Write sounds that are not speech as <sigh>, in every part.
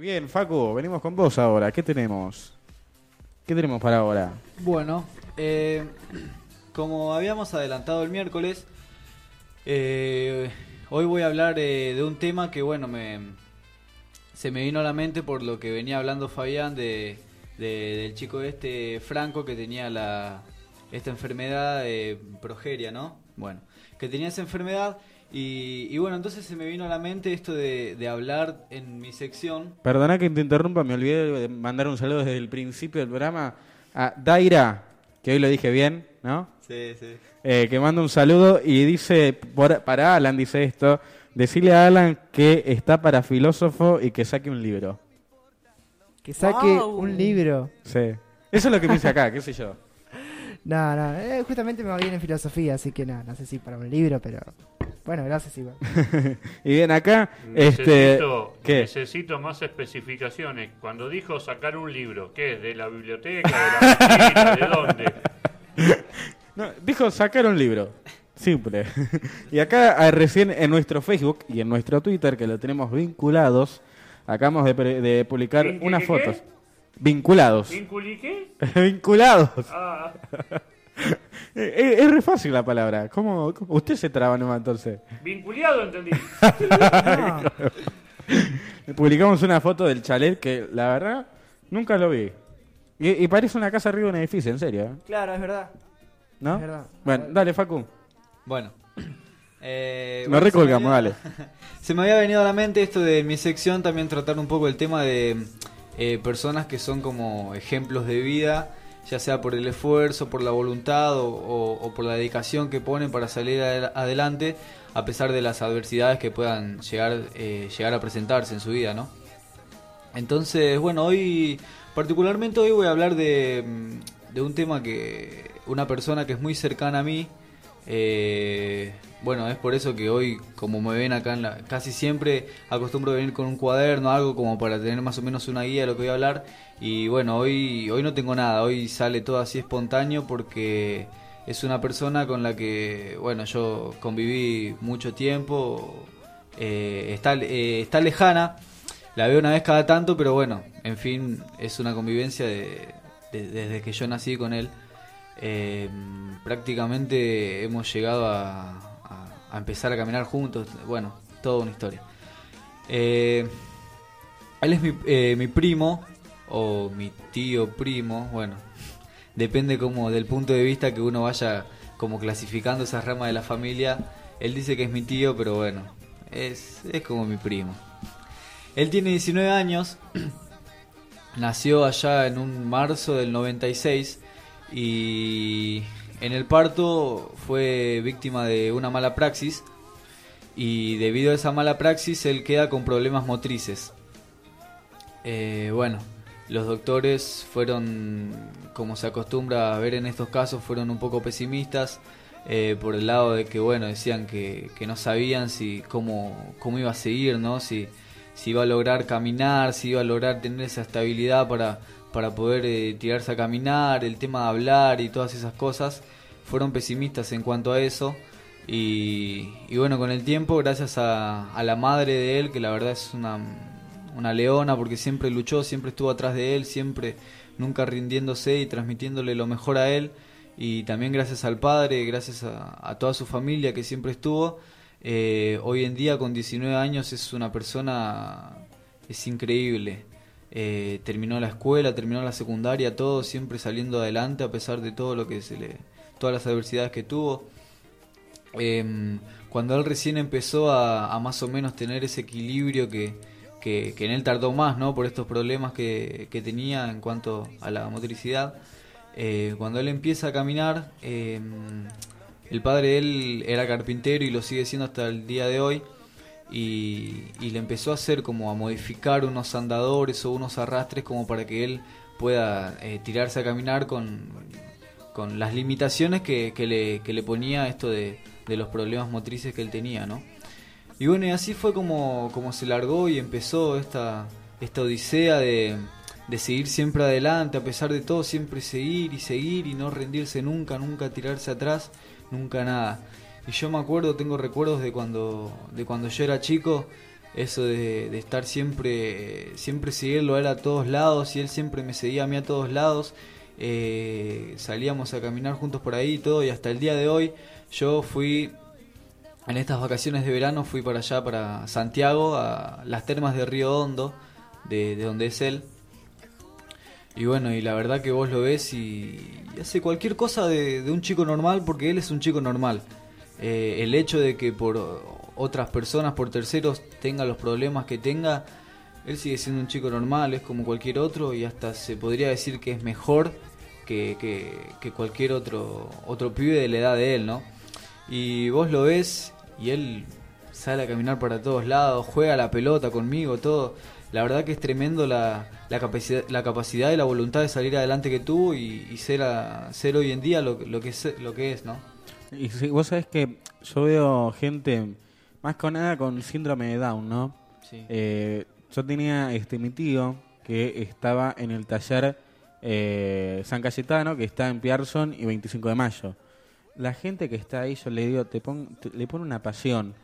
Bien, Facu, venimos con vos ahora. ¿Qué tenemos? ¿Qué tenemos para ahora? Bueno, eh, como habíamos adelantado el miércoles, eh, hoy voy a hablar eh, de un tema que, bueno, me, se me vino a la mente por lo que venía hablando Fabián de, de- del chico este Franco que tenía la esta enfermedad de progeria, ¿no? Bueno, que tenía esa enfermedad y, y bueno, entonces se me vino a la mente esto de, de hablar en mi sección Perdona que te interrumpa, me olvidé de mandar un saludo desde el principio del programa a Daira, que hoy lo dije bien, ¿no? Sí, sí. Eh, que manda un saludo y dice, por- para Alan dice esto, decirle a Alan que está para filósofo y que saque un libro. Que saque Wow. un libro. Sí. Eso es lo que me dice acá, qué sé yo. <laughs> No, no, eh, justamente me va bien en filosofía, así que no, no sé si para un libro, pero bueno, gracias igual. <laughs> Y bien, acá, este... Necesito, ¿Qué? necesito más especificaciones. Cuando dijo sacar un libro, ¿qué? ¿De la biblioteca? ¿De la? ¿De dónde? <laughs> No, dijo sacar un libro. Simple. <laughs> y acá ah, recién en nuestro Facebook y en nuestro Twitter, que lo tenemos vinculados, acabamos de, pre- de publicar ¿Vin- unas qué, fotos. Vinculados. ¿Vinculi qué? vinculados. Ah, Es, <laughs> es re fácil la palabra. ¿Cómo, cómo- Usted se traba nomás entonces. vinculado, entendí. <laughs> Publicamos una foto del chalet que la verdad nunca lo vi. Y, y parece una casa arriba de un edificio, en serio. ¿eh? Claro, es verdad. ¿No? Es verdad. Bueno, dale, Facu. Bueno. <coughs> Eh, Nos bueno, recolgamos, se me dale. había- <laughs> Se me había venido a la mente esto de mi sección, también tratar un poco el tema de eh, personas que son como ejemplos de vida, ya sea por el esfuerzo, por la voluntad o, por la dedicación que ponen para salir adel- adelante, a pesar de las adversidades que puedan llegar, eh, llegar a presentarse en su vida, ¿no? Entonces, bueno, hoy, particularmente hoy voy a hablar de, mm, de un tema que una persona que es muy cercana a mí, eh, bueno, es por eso que hoy, como me ven acá, en la, casi siempre acostumbro a venir con un cuaderno, algo como para tener más o menos una guía de lo que voy a hablar. Y bueno, hoy, hoy no tengo nada, hoy sale todo así espontáneo porque es una persona con la que, bueno, yo conviví mucho tiempo, eh, está, eh, está lejana, la veo una vez cada tanto, pero bueno, en fin, es una convivencia de, de- desde que yo nací con él. Eh, prácticamente hemos llegado a empezar a caminar juntos, bueno, toda una historia. Eh, él es mi, eh, mi primo, o mi tío primo, bueno, <laughs> depende como del punto de vista que uno vaya como clasificando esas ramas de la familia. Él dice que es mi tío, pero bueno, es, es como mi primo. Él tiene 19 años, <clears throat> nació allá en un marzo del 96 y en el parto fue víctima de una mala praxis y debido a esa mala praxis él queda con problemas motrices. Eh, bueno, los doctores fueron, como se acostumbra a ver en estos casos, fueron un poco pesimistas eh, por el lado de que, bueno, decían que, que no sabían si cómo, cómo iba a seguir, ¿no? Si, si iba a lograr caminar, si iba a lograr tener esa estabilidad para, para poder eh, tirarse a caminar, el tema de hablar y todas esas cosas. Fueron pesimistas en cuanto a eso. Y, bueno, con el tiempo, gracias a, la madre de él, que la verdad es una, una leona porque siempre luchó, siempre estuvo atrás de él, siempre nunca rindiéndose y transmitiéndole lo mejor a él. Y también gracias al padre, gracias a, a toda su familia que siempre estuvo. eh, hoy en día con 19 años es una persona, es increíble. Eh, terminó la escuela, terminó la secundaria, todo siempre saliendo adelante a pesar de todo lo que se le, todas las adversidades que tuvo. Em, cuando él recién empezó a, más o menos tener ese equilibrio que, que, que en él tardó más, ¿no? Por estos problemas que, que tenía en cuanto a la motricidad. Eh, cuando él empieza a caminar, em, el padre de él era carpintero y lo sigue siendo hasta el día de hoy. Y, le empezó a hacer como a modificar unos andadores o unos arrastres como para que él pueda eh, tirarse a caminar con, con las limitaciones que, que le, que le ponía esto de, de los problemas motrices que él tenía, ¿no? Y bueno, y así fue como, como se largó y empezó esta, esta odisea de, de seguir siempre adelante, a pesar de todo, siempre seguir y seguir y no rendirse nunca, nunca tirarse atrás, nunca nada. Y yo me acuerdo, tengo recuerdos de cuando, de cuando yo era chico, eso de, estar siempre, siempre seguirlo a él a todos lados y él siempre me seguía a mí a todos lados. Eh, salíamos a caminar juntos por ahí y todo y hasta el día de hoy yo fui en estas vacaciones de verano fui para allá, para Santiago, a las termas de Río Hondo, de, de donde es él. Y bueno, y la verdad que vos lo ves y, y hace cualquier cosa de un chico normal porque él es un chico normal. Eh, el hecho de que por otras personas, por terceros, tenga los problemas que tenga, él sigue siendo un chico normal, es como cualquier otro y hasta se podría decir que es mejor que, que, cualquier otro, otro pibe de la edad de él, ¿no? Y vos lo ves y él sale a caminar para todos lados, juega la pelota conmigo, todo. La verdad que es tremendo la, la, capacidad, la capacidad y la voluntad de salir adelante que tuvo y, ser, a- ser hoy en día lo, lo, que lo que es, ¿no? Y sí, vos sabés que yo veo gente, más con nada con síndrome de Down, ¿no? Sí. Eh, yo tenía este mi tío que estaba en el taller eh, San Cayetano, que está en Pierson y 25 de mayo. La gente que está ahí, yo le digo, te pon- te- le pone una pasión,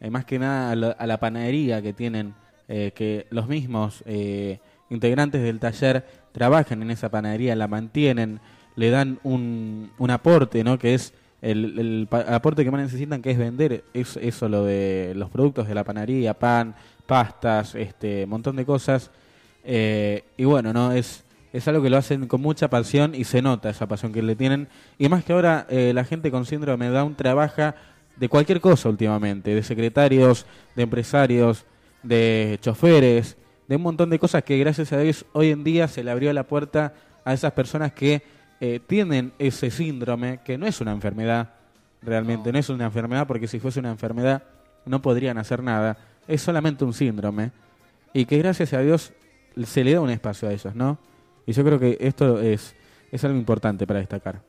eh, más que nada a, la- a la panadería que tienen, eh, que los mismos eh, integrantes del taller trabajan en esa panadería, la mantienen, le dan un, un aporte, ¿no? Que es el, el aporte que más necesitan, que es vender es, eso, lo de los productos de la panadería, pan, pastas, este, montón de cosas. Eh, y bueno, no es es algo que lo hacen con mucha pasión y se nota esa pasión que le tienen. Y más que ahora eh, la gente con síndrome de Down trabaja de cualquier cosa últimamente, de secretarios, de empresarios, de choferes, de un montón de cosas que gracias a Dios hoy en día se le abrió la puerta a esas personas que eh, tienen ese síndrome, que no es una enfermedad, realmente no. No. es una enfermedad, porque si fuese una enfermedad no podrían hacer nada, es solamente un síndrome, y que gracias a Dios se le da un espacio a ellos, ¿no? Y yo creo que esto es, es algo importante para destacar.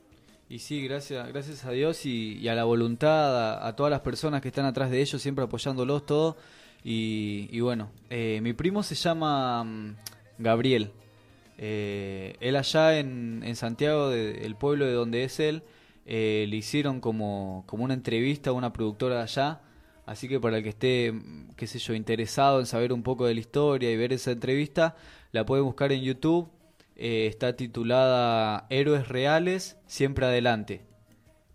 Y sí, gracias, gracias a Dios y, y a la voluntad, a, a todas las personas que están atrás de ellos, siempre apoyándolos, todo. Y, y bueno, eh, mi primo se llama mm, Gabriel. Eh, él allá en, Santiago, de- el pueblo de donde es él, eh, le hicieron como, una entrevista a una productora de allá. Así que para el que esté, qué sé yo, interesado en saber un poco de la historia y ver esa entrevista, la puede buscar en YouTube. Eh, está titulada Héroes Reales, Siempre Adelante.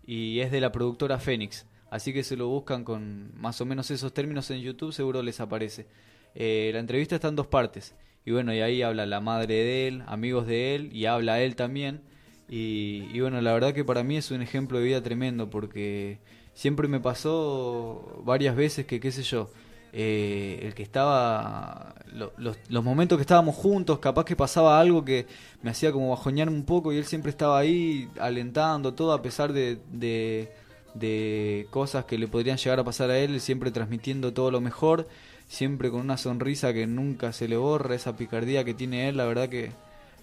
Y es de la productora Fénix. Así que se lo buscan con más o menos esos términos en YouTube, seguro les aparece. La entrevista está en dos partes. Y bueno, y ahí habla la madre de él, amigos de él, y habla él también. Y, bueno, la verdad que para mí es un ejemplo de vida tremendo, porque siempre me pasó varias veces que, qué sé yo, eh, el que estaba, lo- los, los momentos que estábamos juntos, capaz que pasaba algo que me hacía como bajoñarme un poco y él siempre estaba ahí alentando todo a pesar de, de, de cosas que le podrían llegar a pasar a él, siempre transmitiendo todo lo mejor, siempre con una sonrisa que nunca se le borra, esa picardía que tiene él, la verdad que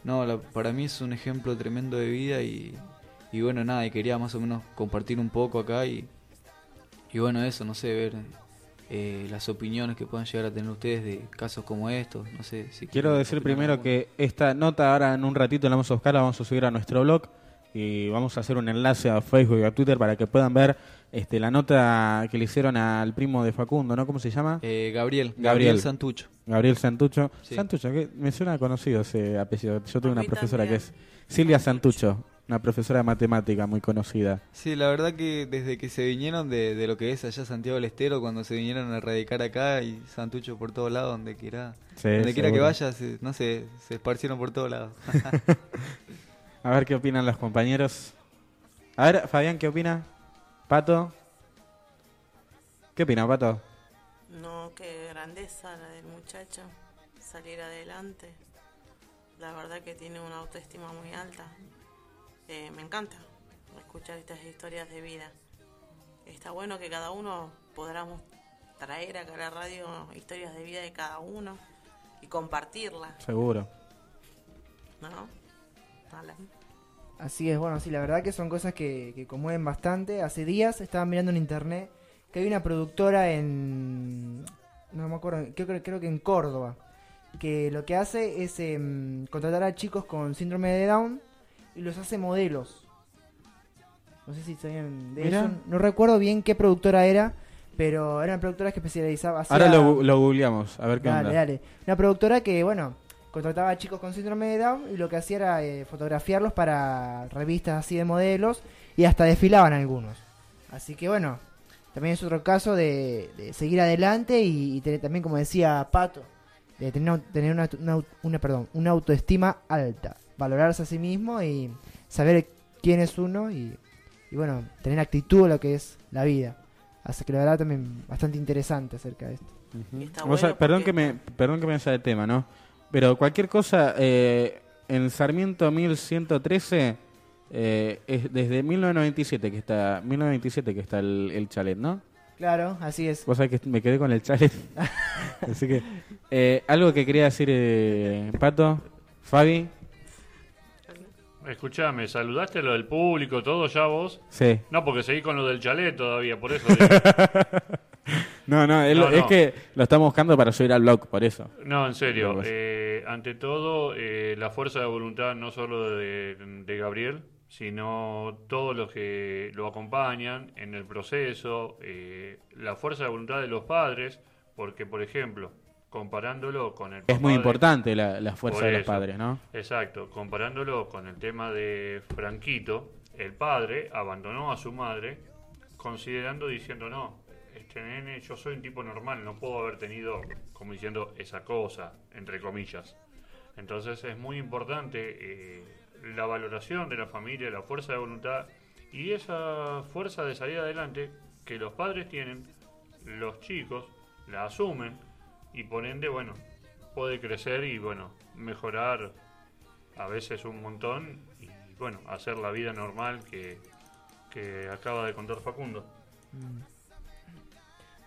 no, la- para mí es un ejemplo tremendo de vida y, y bueno, nada, y quería más o menos compartir un poco acá y, y bueno, eso, no sé, ver eh, las opiniones que puedan llegar a tener ustedes de casos como estos, no sé si Quiero decir primero que esta nota ahora en un ratito la vamos a buscar, la vamos a subir a nuestro blog y vamos a hacer un enlace a Facebook y a Twitter para que puedan ver este, la nota que le hicieron al primo de Facundo, ¿no? ¿Cómo se llama? Eh, Gabriel, Gabriel. Gabriel Santucho. Gabriel Santucho. Sí. Santucho, que me suena conocido ese apellido. Yo tengo A una profesora que es Silvia Santucho, una profesora de matemática muy conocida. Sí, la verdad que desde que se vinieron de, de lo que es allá Santiago del Estero, cuando se vinieron a radicar acá y Santucho por todos lados, donde quiera, Sí, donde quiera que vaya, se- no sé, se esparcieron por todos lados. <laughs> A ver qué opinan los compañeros. A ver, Fabián, ¿qué opina? Pato. ¿Qué opina, Pato? No, qué grandeza la del muchacho, salir adelante. La verdad que tiene una autoestima muy alta. Eh, me encanta escuchar estas historias de vida. Está bueno que cada uno podamos traer acá a la radio historias de vida de cada uno y compartirlas, Seguro. ¿no? Alan. Así es, bueno, sí, la verdad que son cosas que, que conmueven bastante. Hace días estaba mirando en internet que hay una productora en... No me acuerdo, creo, creo que en Córdoba, que lo que hace es em, contratar a chicos con síndrome de Down y los hace modelos. No sé si sabían de Mirá. eso. No recuerdo bien qué productora era, pero era una productora que especializaba. Ahora lo, lo googleamos, a ver qué Dale, onda. dale. Una productora que, bueno, contrataba a chicos con síndrome de Down y lo que hacía era eh, fotografiarlos para revistas así de modelos y hasta desfilaban algunos. Así que, bueno, también es otro caso de, de seguir adelante y, y tener también, como decía Pato, de tener, una, una, una, perdón, una autoestima alta, valorarse a sí mismo y saber quién es uno y, y, bueno, tener actitud a lo que es la vida. Así que la verdad también bastante interesante acerca de esto. Sabés- bueno perdón, porque- que me, perdón que me de tema, ¿no? Pero cualquier cosa, eh, en Sarmiento 1113, eh, es desde 1997 que está 1997 que está el, el chalet, ¿no? Claro, así es. Vos sabés que me quedé con el chalet. <laughs> Así que, eh, algo que quería decir, eh, Pato, Fabi, Escuchame, ¿saludaste lo del público, todo ya vos? sí. No, porque seguí con lo del chalet todavía, por eso. <laughs> No, no, es, No, es que lo estamos buscando para subir al blog, por eso. No, en serio. Eh, ante todo, eh, la fuerza de voluntad no solo de, de Gabriel, sino todos los que lo acompañan en el proceso, eh, la fuerza de voluntad de los padres, porque, por ejemplo, comparándolo con el... Es muy de- importante la, la fuerza de los eso. padres, ¿no? Exacto, comparándolo con el tema de Franquito, el padre abandonó a su madre considerando, diciendo, no, este nene, yo soy un tipo normal, no puedo haber tenido, como diciendo, esa cosa, entre comillas. Entonces es muy importante eh, la valoración de la familia, la fuerza de voluntad y esa fuerza de salir adelante que los padres tienen, los chicos la asumen y por ende, bueno, puede crecer y bueno, mejorar a veces un montón y bueno, hacer la vida normal que, que acaba de contar Facundo.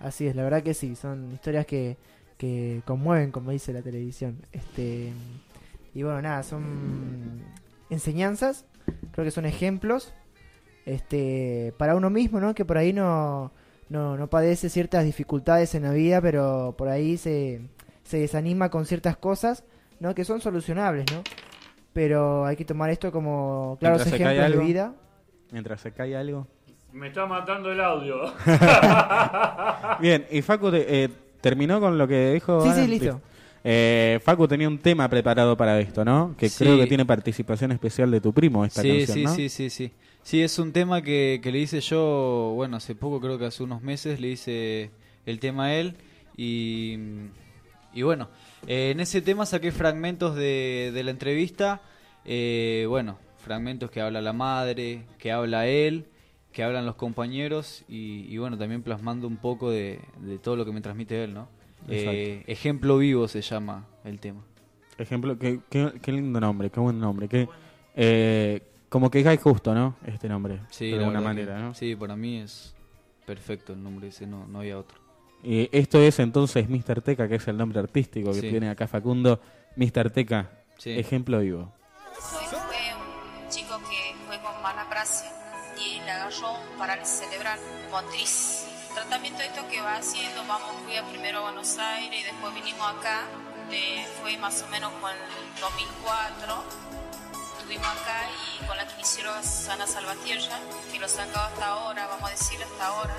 Así es, la verdad que sí, son historias que, que conmueven, como dice la televisión. Este y bueno, nada, son enseñanzas, creo que son ejemplos este para uno mismo, ¿no? Que por ahí no, no, no padece ciertas dificultades en la vida, pero por ahí se, se desanima con ciertas cosas, ¿no? Que son solucionables, ¿no? Pero hay que tomar esto como claros Mientras ejemplos de vida. Mientras se cae algo. Me está matando el audio. <laughs> Bien, y Facu te- eh, terminó con lo que dijo. Sí, Ana? sí, listo. Eh, Facu tenía un tema preparado para esto, ¿no? Que Sí. creo que tiene participación especial de tu primo esta sí, canción, sí, ¿no? sí, sí, sí. Sí, es un tema que, que le hice yo, bueno, hace poco, creo que hace unos meses, le hice el tema a él y, y bueno, eh, en ese tema saqué fragmentos de, de la entrevista, eh, bueno, fragmentos que habla la madre, que habla él, que hablan los compañeros y, y bueno, también plasmando un poco de, de todo lo que me transmite él, ¿no? Eh, ejemplo vivo se llama el tema. Ejemplo, qué, qué, qué lindo nombre, qué buen nombre. Qué, eh, como que cae justo, ¿no? Este nombre, Sí, de alguna manera, que- ¿no? Sí, para mí es perfecto el nombre ese, no, no había otro. Y esto es entonces Mr. Teca, que es el nombre artístico que Sí. tiene acá Facundo. Mr. Teca, Sí. ejemplo vivo. Le agarró parálisis cerebral motriz. El tratamiento esto que va haciendo, vamos, fui a primero a Buenos Aires y después vinimos acá, eh, fue más o menos con el 2004. Estuvimos acá y con la kinesióloga Susana Salvatierra, que lo sacaba hasta ahora, vamos a decir hasta ahora,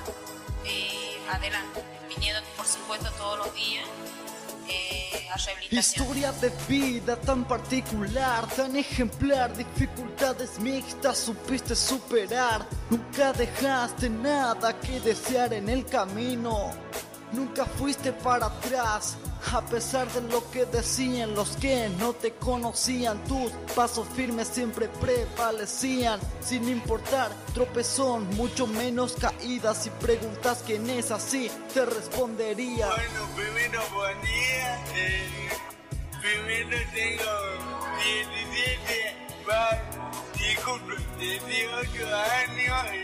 eh, adelante, viniendo por supuesto todos los días Historia de vida tan particular, tan ejemplar, dificultades mixtas supiste superar. Nunca dejaste nada que desear en el camino. Nunca fuiste para atrás, a pesar de lo que decían los que no te conocían. Tus pasos firmes siempre prevalecían, sin importar tropezón, mucho menos caídas. Si preguntas quién es así, te respondería. Bueno, primero buen día. Eh, primero tengo 17, va, y cumplo 18 años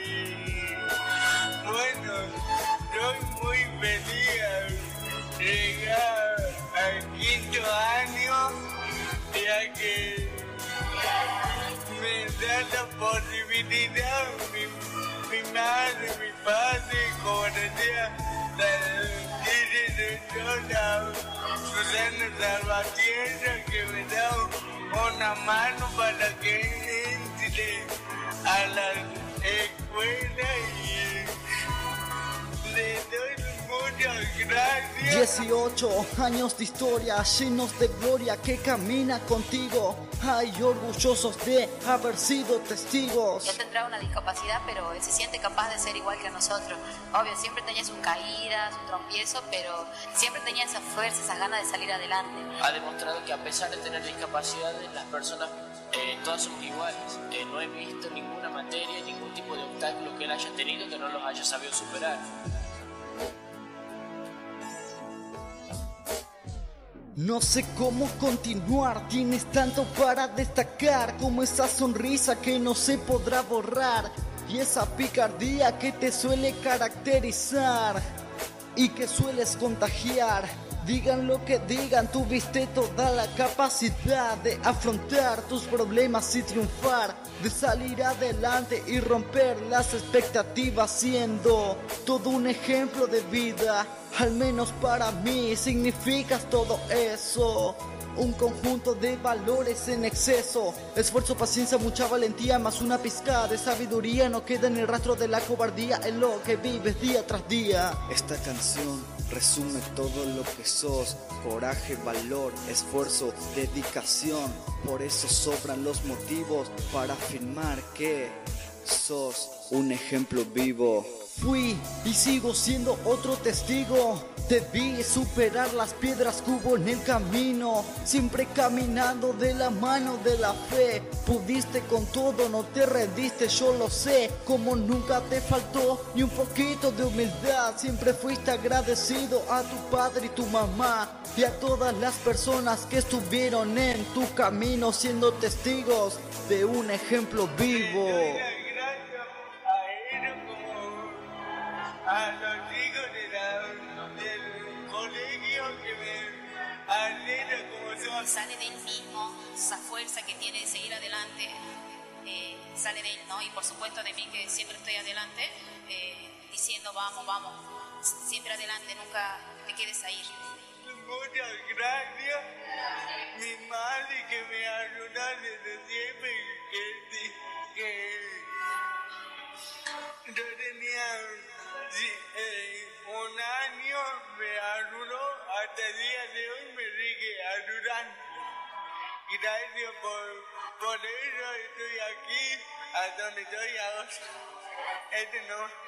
la posibilidad mi, mi madre, mi padre, como decía la directora Susana Salvatierra que me da una mano para que entre a la escuela y le gracias. 18 años de historia llenos de gloria que camina contigo. Ay, orgullosos de haber sido testigos. Él tendrá una discapacidad, pero él se siente capaz de ser igual que nosotros. Obvio, siempre tenía sus caídas, sus tropiezos, pero siempre tenía esa fuerza, esas ganas de salir adelante. ha demostrado que a pesar de tener discapacidades, las personas eh, todas somos iguales. Eh, no he visto ninguna materia, ningún tipo de obstáculo que él haya tenido que no los haya sabido superar. No sé cómo continuar, tienes tanto para destacar como esa sonrisa que no se podrá borrar y esa picardía que te suele caracterizar y que sueles contagiar. Digan lo que digan, tuviste toda la capacidad de afrontar tus problemas y triunfar, de salir adelante y romper las expectativas siendo todo un ejemplo de vida. Al menos para mí significas todo eso. Un conjunto de valores en exceso. Esfuerzo, paciencia, mucha valentía, más una pizca de sabiduría. No queda en el rastro de la cobardía en lo que vives día tras día. Esta canción resume todo lo que sos. Coraje, valor, esfuerzo, dedicación. Por eso sobran los motivos para afirmar que sos un ejemplo vivo. Fui y sigo siendo otro testigo. Te vi superar las piedras que hubo en el camino, siempre caminando de la mano de la fe. Pudiste con todo, no te rendiste, yo lo sé. Como nunca te faltó ni un poquito de humildad, siempre fuiste agradecido a tu padre y tu mamá y a todas las personas que estuvieron en tu camino siendo testigos de un ejemplo vivo. A los chicos de la- del colegio que me alegran como son. Sale de él mismo, esa fuerza que tiene de seguir adelante, eh, sale de él, ¿no? Y por supuesto de mí que siempre estoy adelante, eh, diciendo vamos, vamos, siempre adelante, nunca te quedes ahí. Muchas gracias, mi madre que me ayuda desde siempre que, que yo tenía eh, un año, me ayudó, hasta el día de hoy me sigue ayudando. Gracias por, por eso estoy aquí, a donde estoy ahora. Este no,